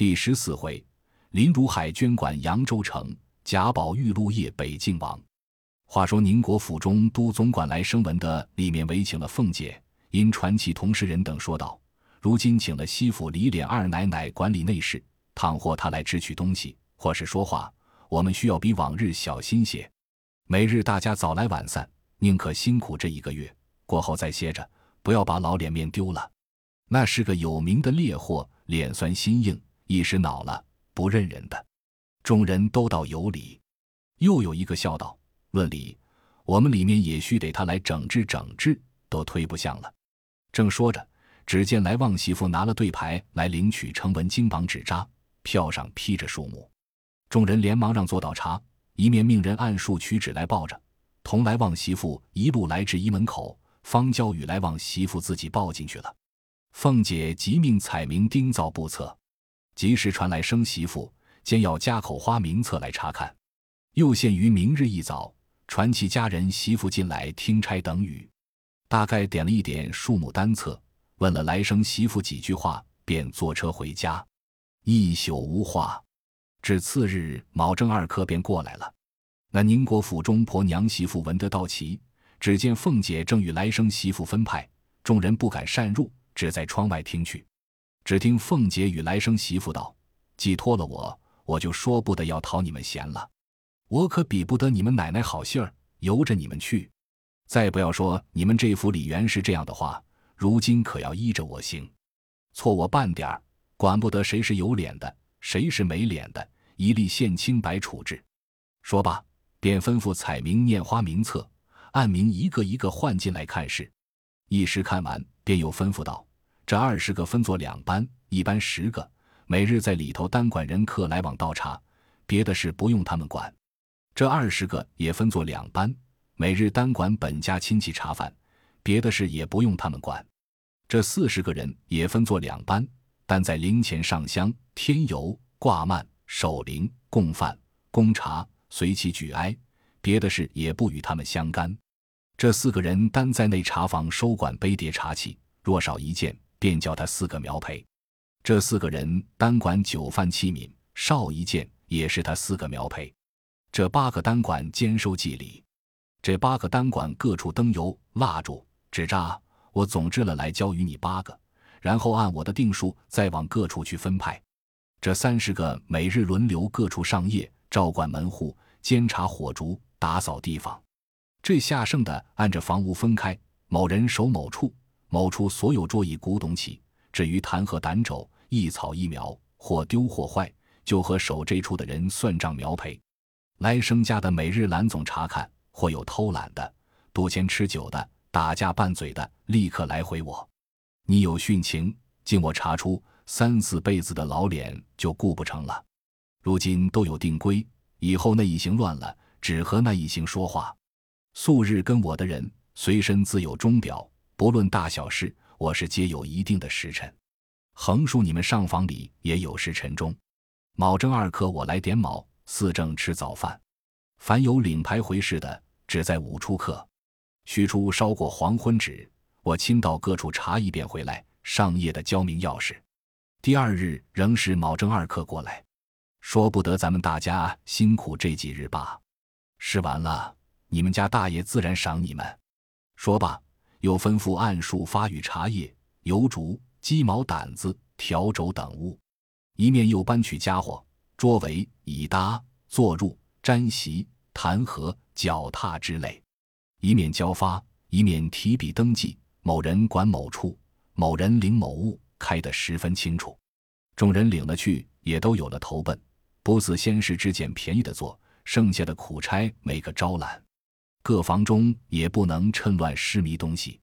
第十四回，林如海捐管扬州城，贾宝玉入夜北境王。话说宁国府中都总管来生文的里面围请了凤姐，因传奇同事人等说道：如今请了西府李琏二奶奶管理内事，倘或她来支取东西，或是说话，我们需要比往日小心些。每日大家早来晚散，宁可辛苦这一个月，过后再歇着，不要把老脸面丢了。那是个有名的烈货，脸酸心硬，一时恼了不认人的。众人都道有理。又有一个笑道。论理，我们里面也须得他来整治整治，都推不像了。正说着，只见来旺媳妇拿了对牌来领取成文金榜纸扎，票上批着数目。众人连忙让座倒茶，一面命人按数取纸来报着。同来旺媳妇一路来至一门口，方交与来旺媳妇自己抱进去了。凤姐即命彩明盯造簿册，及时传来生媳妇兼要家口花名册来查看，又限于明日一早。传其家人媳妇进来听差等语，大概点了一点数目单册，问了来生媳妇几句话，便坐车回家。一宿无话，至次日卯正二刻便过来了。那宁国府中婆娘媳妇闻得到齐，只见凤姐正与来生媳妇分派，众人不敢擅入，只在窗外听去。只听凤姐与来生媳妇道：“既托了我，我就说不得要讨你们嫌了。”我可比不得你们奶奶好信儿，由着你们去。再不要说你们这府里原是这样的话，如今可要依着我行。错我半点儿，管不得谁是有脸的，谁是没脸的，一律现清白处置。说罢，便吩咐彩明念花名册，按名一个一个换进来看事。一时看完，便又吩咐道：“这二十个分作两班，一班十个，每日在里头单管人客来往倒茶，别的事不用他们管。”这二十个也分作两班，每日单管本家亲戚茶饭，别的事也不用他们管。这四十个人也分作两班，但在灵前上香、添油、挂幔、守灵、供饭、供茶，随其举哀，别的事也不与他们相干。这四个人单在内茶房收管杯碟茶器，若少一件，便叫他四个苗赔。这四个人单管酒饭器皿，少一件，也是他四个苗赔。这八个单管兼收祭礼，这八个单管各处灯油、蜡烛、纸扎，我总制了来交与你八个，然后按我的定数再往各处去分派。这三十个每日轮流各处上夜，照管门户，监察火烛，打扫地方。这下剩的按着房屋分开，某人守某处，某处所有桌椅古董起。至于弹劾胆肘，一草一苗，或丢或坏，就和守这处的人算账苗赔。来生家的每日蓝总查看，或有偷懒的、赌钱吃酒的、打架拌嘴的，立刻来回我。你有殉情，经我查出，三四辈子的老脸就顾不成了。如今都有定规，以后那一行乱了，只和那一行说话。素日跟我的人，随身自有钟表，不论大小事，我是皆有一定的时辰。横竖你们上房里也有时辰钟。卯正二刻，我来点卯。四正吃早饭，凡有领牌回事的，只在午出刻，须出烧过黄昏纸，我亲到各处查一遍回来。上夜的交明钥匙，第二日仍是卯正二刻过来，说不得咱们大家辛苦这几日吧。试完了，你们家大爷自然赏你们。说罢，又吩咐按数发与茶叶、油烛、鸡毛掸子、笤帚等物，一面又搬取家伙。桌围、椅搭、坐褥、毡席、弹劾、脚踏之类，一面交发，一面提笔登记。某人管某处，某人领某物，开得十分清楚。众人领了去，也都有了投奔，不似先时只捡便宜的做，剩下的苦差每个招揽。各房中也不能趁乱失迷东西，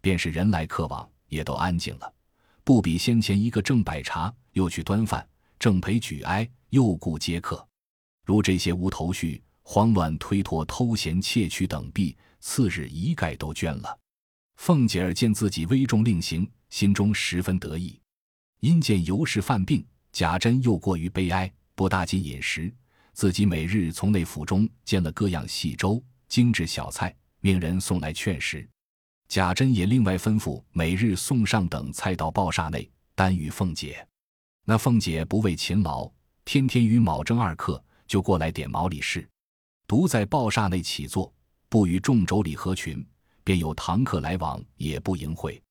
便是人来客往，也都安静了，不比先前一个正摆茶，又去端饭，正陪举哀。又顾接客，如这些无头绪、慌乱推脱、偷闲窃取等弊，次日一概都捐了。凤姐儿见自己危重令行，心中十分得意。因见尤氏犯病，贾珍又过于悲哀，不大进饮食，自己每日从内府中煎了各样细粥、精致小菜，命人送来劝食。贾珍也另外吩咐每日送上等菜到报厦内，单与凤姐。那凤姐不为勤劳，天天与卯正二刻就过来点毛理事，独在报厦内起坐，不与众妯娌合群，便有堂客来往，也不迎会。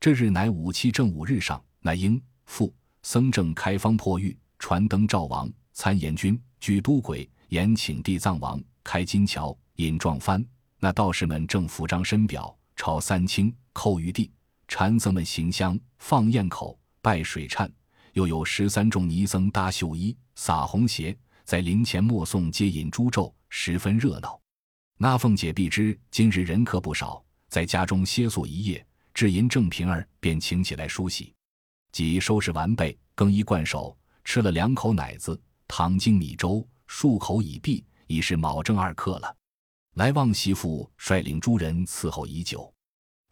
这日乃五七正五日上，乃应父僧正开方破狱，传灯赵王参言君举都鬼，言请地藏王开金桥，引撞幡。那道士们正扶张深表，朝三清，叩玉帝。禅僧们行香，放焰口，拜水忏。又有十三众尼僧搭绣衣，撒红鞋，在灵前默诵接引诸咒，十分热闹。那凤姐必知今日人客不少，在家中歇宿一夜，至银正平儿便请起来梳洗，即收拾完备，更衣惯手，吃了两口奶子，糖精米粥，漱口已毕，已是卯正二刻了。来旺媳妇率领诸人伺候已久，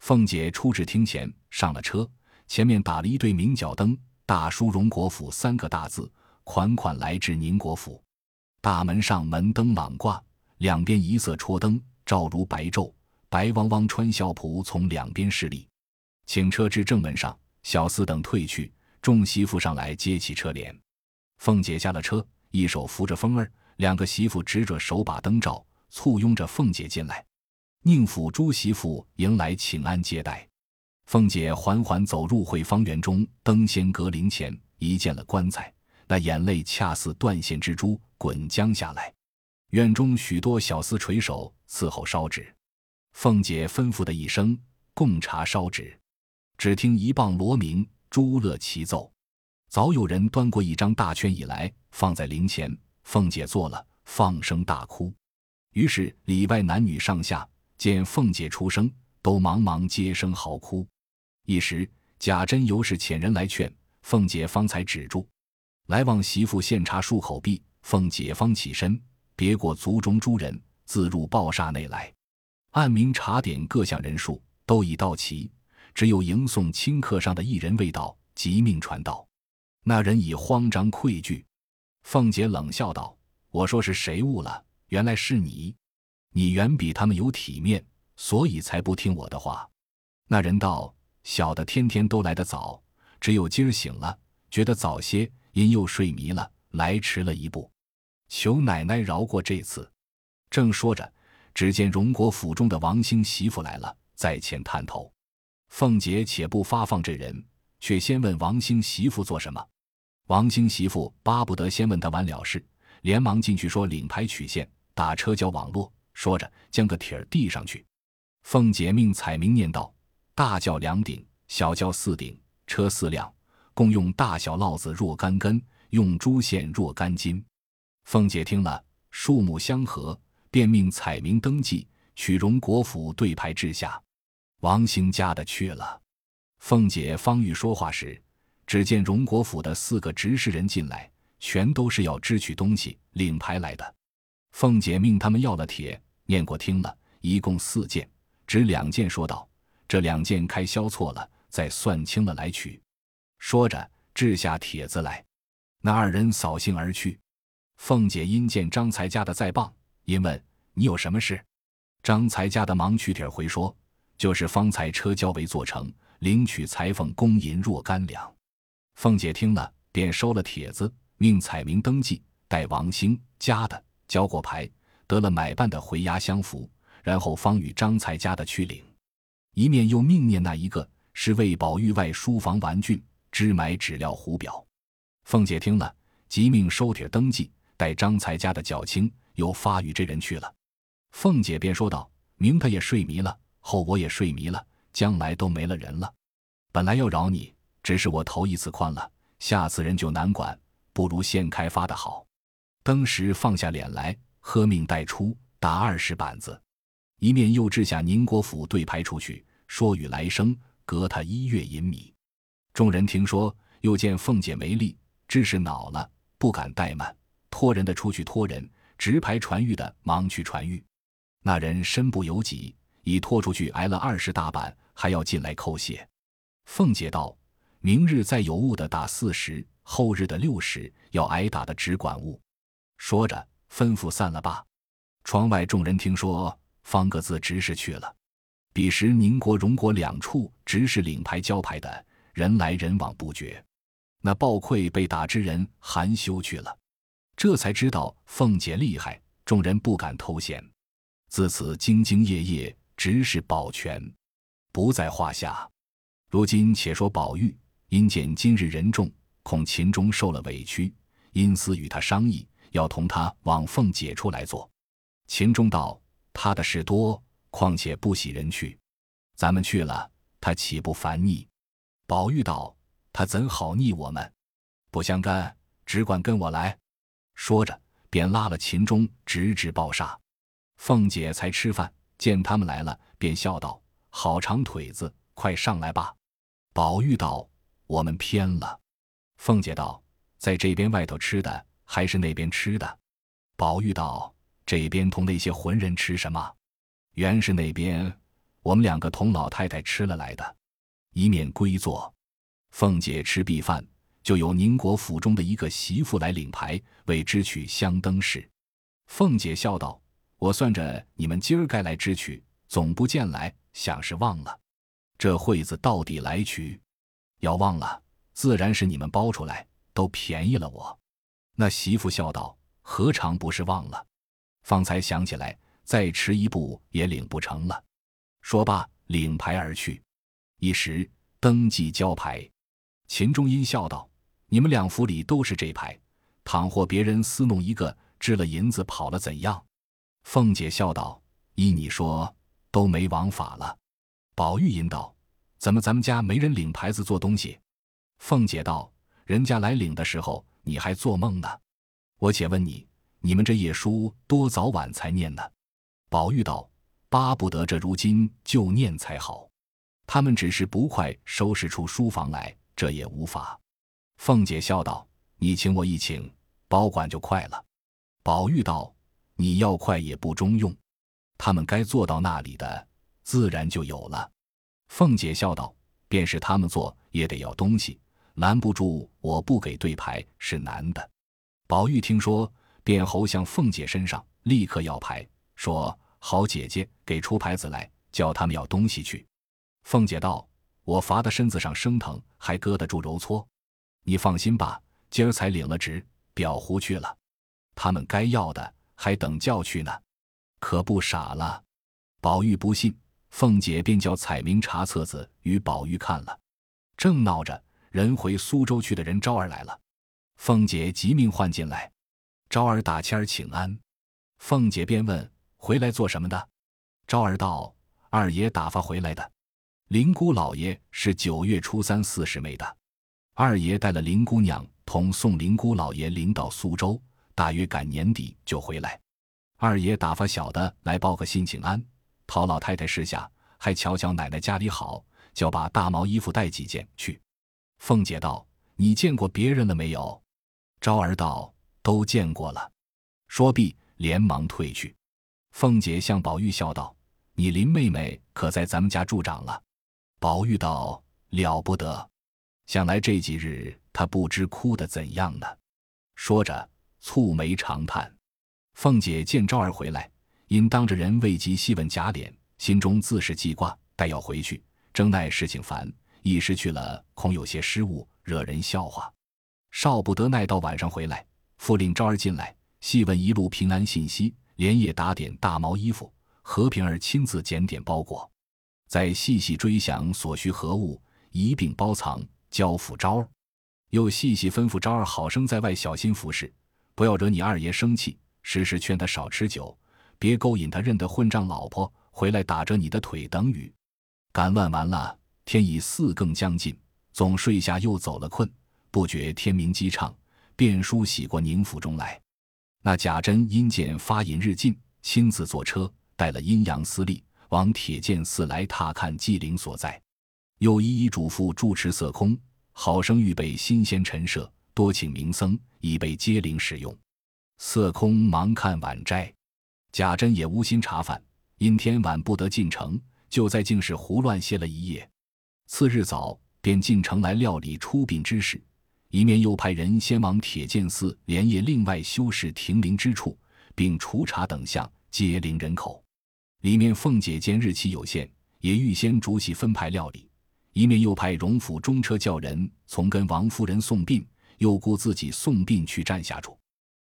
凤姐出至厅前，上了车，前面打了一对明角灯。大书“荣国府”三个大字，款款来至宁国府。大门上门灯朗挂，两边一色戳灯，照如白昼。白汪汪穿孝仆从两边侍立，请车至正门上，小厮等退去，众媳妇上来接起车帘。凤姐下了车，一手扶着风儿，两个媳妇执着手把灯照，簇拥着凤姐进来。宁府诸媳妇迎来请安接待。凤姐缓缓走入会方园中登仙阁灵前，一见了棺材，那眼泪恰似断线蜘蛛滚将下来。院中许多小厮垂手伺候烧纸，凤姐吩咐的一声供茶烧纸，只听一棒锣鸣，诸乐齐奏，早有人端过一张大圈椅来，放在灵前。凤姐坐了，放声大哭。于是里外男女上下见凤姐出声，都忙忙接声嚎哭。一时，贾珍尤是遣人来劝凤姐，方才止住。来往媳妇献茶漱口毕，凤姐方起身，别过族中诸人，自入报厦内来。按名查点各项人数，都已到齐，只有迎送亲客上的一人未到，即命传到。那人已慌张愧惧。凤姐冷笑道：“我说是谁误了？原来是你。你远比他们有体面，所以才不听我的话。”那人道。小的天天都来得早，只有今儿醒了，觉得早些，因又睡迷了，来迟了一步，求奶奶饶过这次。正说着，只见荣国府中的王兴媳妇来了，在前探头。凤姐且不发放这人，却先问王兴媳妇做什么。王兴媳妇巴不得先问他完了事，连忙进去说领牌取线，打车交网络。说着，将个帖儿递上去。凤姐命彩明念道。大轿两顶，小轿四顶，车四辆，共用大小烙子若干根，用珠线若干斤。凤姐听了，数目相合，便命彩明登记，取荣国府对牌治下。王兴家的去了。凤姐方欲说话时，只见荣国府的四个执事人进来，全都是要支取东西、领牌来的。凤姐命他们要了帖，念过听了，一共四件，只两件，说道。这两件开销错了，再算清了来取。说着，掷下帖子来。那二人扫兴而去。凤姐因见张才家的在傍，因问：“你有什么事？”张才家的忙取帖回说：“就是方才车交为做成，领取裁缝工银若干两。”凤姐听了，便收了帖子，命彩明登记，待王兴家的交过牌，得了买办的回押相符，然后方与张才家的去领。一面又命念那一个是为宝玉外书房玩具，支买纸料壶表。凤姐听了，即命收帖登记，待张才家的缴清，又发与这人去了。凤姐便说道：“明他也睡迷了，后我也睡迷了，将来都没了人了。本来要饶你，只是我头一次宽了，下次人就难管，不如先开发的好。”登时放下脸来，喝命带出，打二十板子。一面又掷下宁国府对牌出去，说与来生隔他一月银米。众人听说，又见凤姐没力，知是恼了，不敢怠慢，托人的出去托人，直牌传谕的忙去传谕。那人身不由己，已拖出去挨了二十大板，还要进来叩谢。凤姐道：“明日再有误的打四十，后日的六十，要挨打的只管误。”说着，吩咐散了吧。窗外众人听说。方各自执事去了。彼时宁国、荣国两处执事领牌交牌的人来人往不绝。那暴溃被打之人含羞去了，这才知道凤姐厉害，众人不敢偷闲。自此兢兢业业，执事保全，不在话下。如今且说宝玉，因见今日人众，恐秦钟受了委屈，因私与他商议，要同他往凤姐处来坐。秦钟道：“他的事多，况且不喜人去，咱们去了，他岂不烦腻？”宝玉道：“他怎好腻我们？不相干，只管跟我来。”说着，便拉了秦钟，直至抱杀。凤姐才吃饭，见他们来了，便笑道：“好长腿子，快上来吧。”宝玉道：“我们偏了。”凤姐道：“在这边外头吃的，还是那边吃的？”宝玉道：“这边同那些浑人吃什么？原是那边我们两个同老太太吃了来的，一面归坐。凤姐吃毕饭，就有宁国府中的一个媳妇来领牌，为支取香灯事。凤姐笑道：“我算着你们今儿该来支取，总不见来，想是忘了。”这会子到底来取，要忘了，自然是你们包出来，都便宜了我。那媳妇笑道：“何尝不是忘了？方才想起来，再迟一步也领不成了。”说罢，领牌而去。一时登记交牌，秦钟英笑道：“你们两府里都是这牌，倘或别人私弄一个，支了银子跑了，怎样？”凤姐笑道：“依你说，都没王法了。”宝玉引道：“怎么咱们家没人领牌子做东西？”凤姐道：“人家来领的时候，你还做梦呢。我且问你，你们这夜书多早晚才念呢？”宝玉道：“巴不得这如今就念才好。他们只是不快收拾出书房来，这也无法。”凤姐笑道：“你请我一请，保管就快了。”宝玉道：“你要快也不中用，他们该做到那里的。”自然就有了。凤姐笑道：“便是他们做，也得要东西，拦不住我不给对牌是难的。”宝玉听说，便猴向凤姐身上，立刻要牌，说：“好姐姐，给出牌子来，叫他们要东西去。”凤姐道：“我罚的身子上生疼，还搁得住揉搓？你放心吧，今儿才领了旨，表糊去了。他们该要的，还等叫去呢，可不傻了。”宝玉不信。凤姐便叫彩明查册子与宝玉看了，正闹着，人回苏州去的人招儿来了。凤姐急命唤进来，招儿打签儿请安。凤姐便问：“回来做什么的？”昭儿道：“二爷打发回来的。林姑老爷是九月初三四十没的，二爷带了林姑娘同送林姑老爷临到苏州，大约赶年底就回来。二爷打发小的来报个信请安。”讨老太太示下，还瞧瞧奶奶家里好，叫把大毛衣服带几件去。凤姐道：“你见过别人了没有？”昭儿道：“都见过了。”说毕，连忙退去。凤姐向宝玉笑道：“你林妹妹可在咱们家住长了？”宝玉道：“了不得，想来这几日她不知哭得怎样呢。”说着，蹙眉长叹。凤姐见昭儿回来。因当着人未及细问贾琏，心中自是记挂，待要回去，正奈事情烦，一时去了，恐有些失误，惹人笑话。少不得耐到晚上回来，复令昭儿进来，细问一路平安信息，连夜打点大毛衣服，和平儿亲自检点包裹，再细细追想所需何物，一并包藏交付昭儿，又细细吩咐昭儿好生在外小心服侍，不要惹你二爷生气，时时劝他少吃酒。别勾引他认得混账老婆回来打折你的腿等雨，赶乱完了，天已四更将近，总睡下又走了困，不觉天明机畅，便梳洗过宁府中来。那贾珍因见发引日近，亲自坐车带了阴阳司隶往铁剑寺来踏看祭灵所在，又一一嘱咐住持色空，好生预备新鲜陈设，多请名僧以备接灵使用。色空忙看晚斋。贾珍也无心茶饭，因天晚不得进城，就在净室胡乱歇了一夜。次日早便进城来料理出殡之事，一面又派人先往铁剑寺连夜另外修饰停灵之处，并除茶等项接灵人口。里面凤姐见日期有限，也预先逐细分派料理，一面又派荣府中车叫人从跟王夫人送殡，又雇自己送殡去占下处。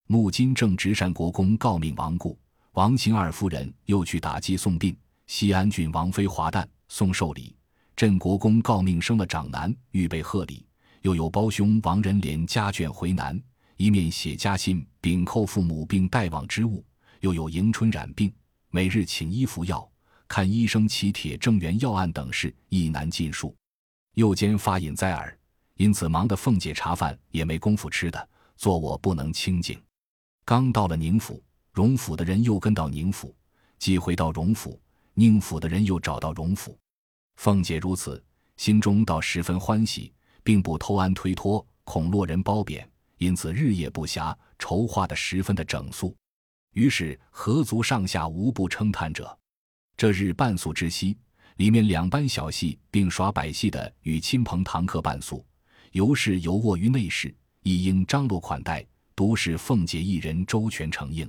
穆金正直善国公告命亡故，王秦二夫人又去打击送殡。西安郡王妃华诞送寿礼，镇国公告命生了长男，预备贺礼。又有胞兄王仁连家眷回南，一面写家信禀扣父母并带往之物。又有迎春染病，每日请医服药，看医生起帖正源药案等事，亦难尽述。又兼发引在耳，因此忙得凤姐茶饭也没工夫吃的，做我不能清静。刚到了宁府，荣府的人又跟到宁府，既回到荣府。宁府的人又找到荣府，凤姐如此，心中倒十分欢喜，并不偷安推脱，恐落人褒贬，因此日夜不暇，筹划的十分的整肃。于是合族上下无不称叹者。这日半宿之夕，里面两班小戏并耍百戏的与亲朋堂客伴宿，尤氏游卧于内室，亦应张罗款待，独是凤姐一人周全承应。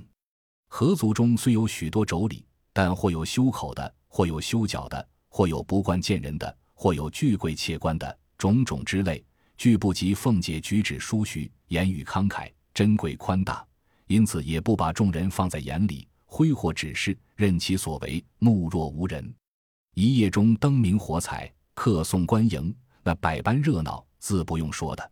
合族中虽有许多妯娌。但或有修口的，或有修脚的，或有不惯见人的，或有巨贵切官的，种种之类，俱不及凤姐举止淑徐，言语慷慨，珍贵宽大，因此也不把众人放在眼里，挥霍指示，任其所为，目若无人。一夜中灯明火彩，客送官迎，那百般热闹，自不用说的。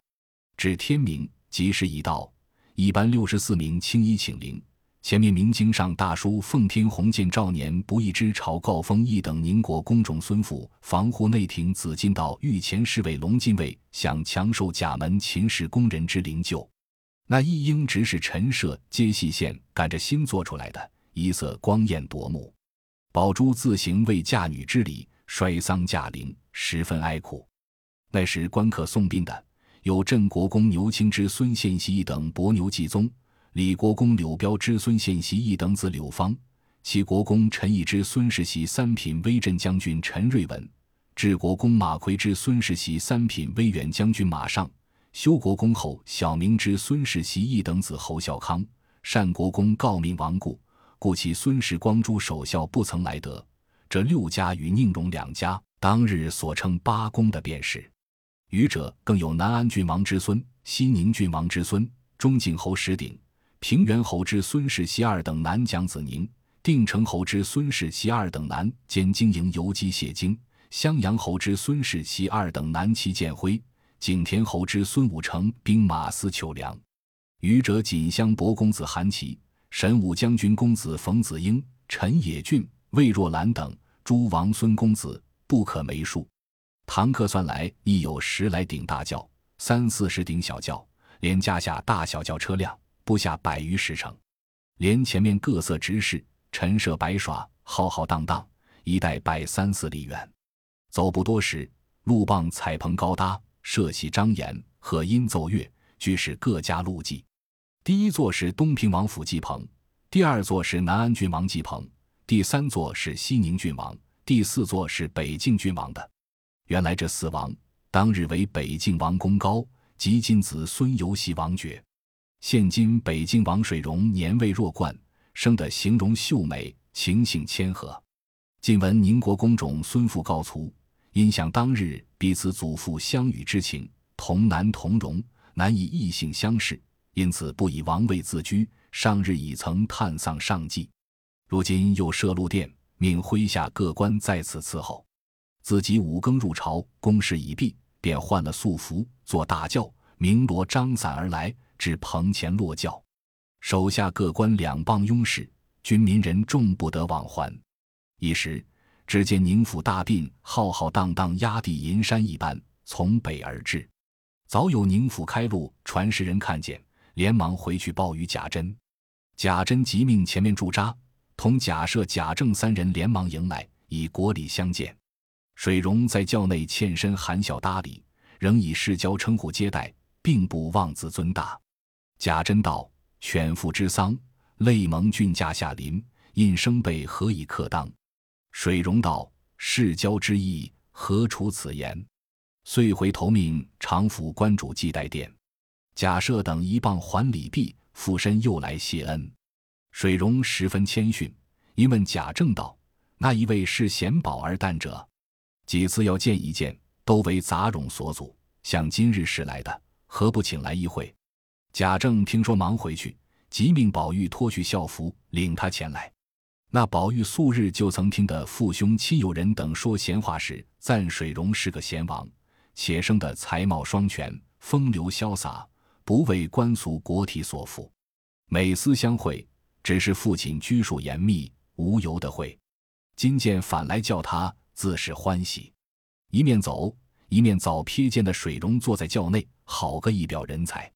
至天明，吉时已到，一班六十四名青衣请灵。前面明经上大书“奉天鸿渐兆年不义之朝告封义等宁国公种孙父防护内廷紫禁道御前侍卫龙禁卫想强受甲门秦氏宫人之灵柩。那一应直是陈设接细线赶着新做出来的，一色光艳夺目。宝珠自行为嫁女之礼，摔丧驾灵，十分哀苦。那时官客送殡的有镇国公牛青之孙献熙一等伯牛继宗。李国公柳彪之孙献习一等子柳芳，齐国公陈毅之孙世袭三品威震将军陈瑞文，治国公马奎之孙世袭三品威远将军马尚，修国公后小明之孙世袭一等子侯孝康，单国公告民亡故，故其孙氏光珠守孝不曾来得。这六家与宁荣两家，当日所称八公的便是。余者更有南安郡王之孙、西宁郡王之孙、中景侯石鼎。平原侯之孙氏袭二等男蒋子宁，定城侯之孙氏袭二等男兼经营游击谢经，襄阳侯之孙氏袭二等男齐建辉，景田侯之孙武成兵马司求良。余者锦香伯公子韩琦，神武将军公子冯子英，陈野俊、魏若兰等诸王孙公子不可枚数。堂客算来亦有十来顶大轿，三四十顶小轿，连加下大小轿车辆。不下百余十乘，连前面各色执事陈设摆耍，浩浩荡荡，一带百三四里远。走不多时，路傍彩棚高搭，设席张筵，和音奏乐，俱是各家路祭。第一座是东平王府祭棚，第二座是南安郡王祭棚，第三座是西宁郡王，第四座是北境郡王的。原来这四王当日为北境王公高及金子孙游袭王爵。现今北京王水荣年未弱冠，生得形容秀美，情性谦和。近闻宁国公种孙父告卒，因想当日彼此祖父相与之情，同男同荣，难以异性相视，因此不以王位自居。上日已曾探丧上祭，如今又设禄殿，命麾下各官在此伺候。自己五更入朝，公事已毕，便换了素服，坐大轿，鸣锣张伞而来。至棚前落轿，手下各官两帮拥侍，军民人众不得往还。一时，只见宁府大殡浩浩荡荡，压地银山一般，从北而至。早有宁府开路传使人看见，连忙回去报与贾珍。贾珍即命前面驻扎，同贾赦、贾政三人连忙迎来，以国礼相见。水溶在轿内欠身含笑搭礼，仍以世交称呼接待，并不妄自尊大。贾珍道：“犬父之丧，泪蒙郡驾下临，印生辈何以克当？”水溶道：“世交之意，何出此言？”遂回头命常府关主祭待殿。贾赦等一棒还礼毕，附身又来谢恩。水溶十分谦逊，因问贾政道：“那一位是贤宝儿诞者？几次要见一见，都为杂冗所阻，想今日是来的，何不请来一会？贾政听说，忙回去，即命宝玉脱去校服，领他前来。那宝玉素日就曾听得父兄亲友人等说闲话时，赞水溶是个贤王，且生得才貌双全，风流潇洒，不为官俗国体所缚。每思相会，只是父亲拘束严密，无由得会。今见反来叫他，自是欢喜。一面走，一面早瞥见的水溶坐在轿内，好个一表人才。